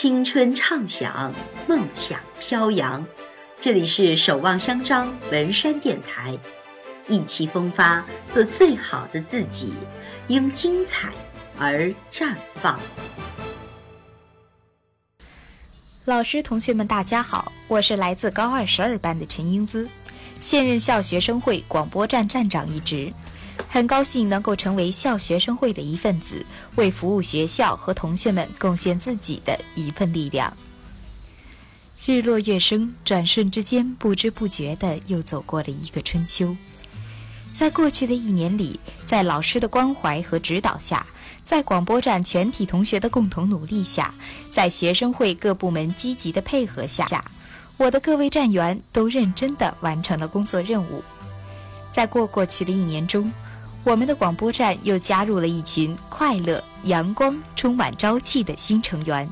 青春畅想，梦想飘扬。这里是守望相张文山电台，意气风发，做最好的自己，因精彩而绽放。老师、同学们，大家好，我是来自高二十二班的陈英姿，现任校学生会广播站站长一职。很高兴能够成为校学生会的一份子，为服务学校和同学们贡献自己的一份力量。日落月升，转瞬之间，不知不觉的又走过了一个春秋。在过去的一年里，在老师的关怀和指导下，在广播站全体同学的共同努力下，在学生会各部门积极的配合下，我的各位站员都认真的完成了工作任务。在过过去的一年中，我们的广播站又加入了一群快乐、阳光、充满朝气的新成员，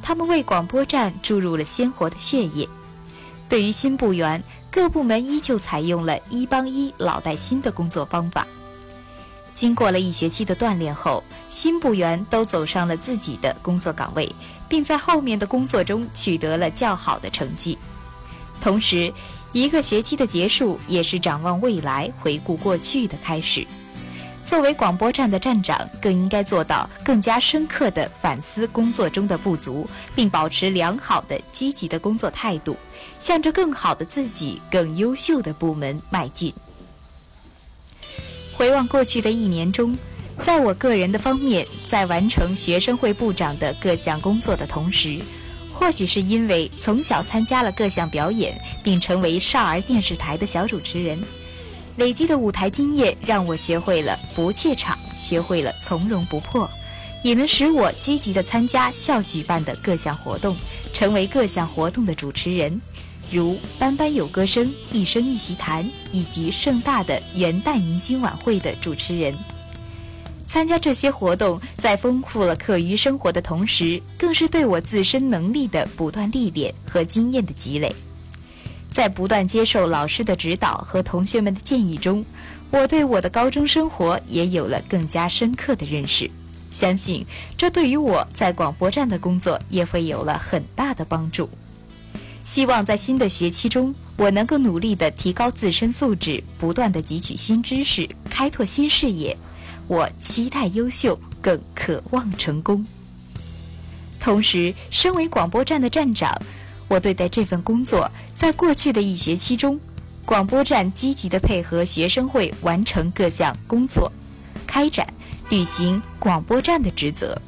他们为广播站注入了鲜活的血液。对于新部员，各部门依旧采用了一帮一、老带新的工作方法。经过了一学期的锻炼后，新部员都走上了自己的工作岗位，并在后面的工作中取得了较好的成绩。同时，一个学期的结束，也是展望未来、回顾过去的开始。作为广播站的站长，更应该做到更加深刻的反思工作中的不足，并保持良好的、积极的工作态度，向着更好的自己、更优秀的部门迈进。回望过去的一年中，在我个人的方面，在完成学生会部长的各项工作的同时，或许是因为从小参加了各项表演，并成为少儿电视台的小主持人。累积的舞台经验让我学会了不怯场，学会了从容不迫，也能使我积极地参加校举办的各项活动，成为各项活动的主持人，如班班有歌声、一生一席谈以及盛大的元旦迎新晚会的主持人。参加这些活动，在丰富了课余生活的同时，更是对我自身能力的不断历练和经验的积累。在不断接受老师的指导和同学们的建议中，我对我的高中生活也有了更加深刻的认识。相信这对于我在广播站的工作也会有了很大的帮助。希望在新的学期中，我能够努力地提高自身素质，不断地汲取新知识，开拓新视野。我期待优秀，更渴望成功。同时，身为广播站的站长。我对待这份工作，在过去的一学期中，广播站积极地配合学生会完成各项工作，开展履行广播站的职责，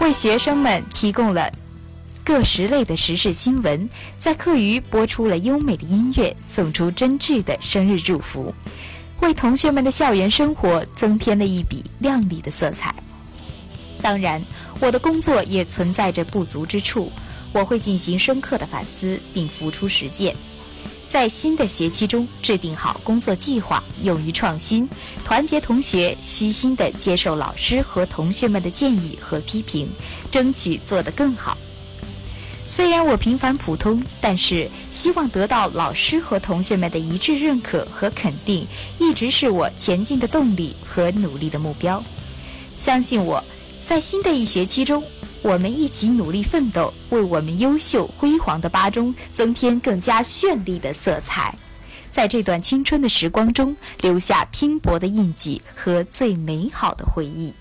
为学生们提供了各时类的时事新闻，在课余播出了优美的音乐，送出真挚的生日祝福，为同学们的校园生活增添了一笔亮丽的色彩。当然，我的工作也存在着不足之处。我会进行深刻的反思，并付出实践，在新的学期中制定好工作计划，勇于创新，团结同学，虚心地接受老师和同学们的建议和批评，争取做得更好。虽然我平凡普通，但是希望得到老师和同学们的一致认可和肯定，一直是我前进的动力和努力的目标。相信我，在新的一学期中。我们一起努力奋斗，为我们优秀辉煌的八中增添更加绚丽的色彩，在这段青春的时光中留下拼搏的印记和最美好的回忆。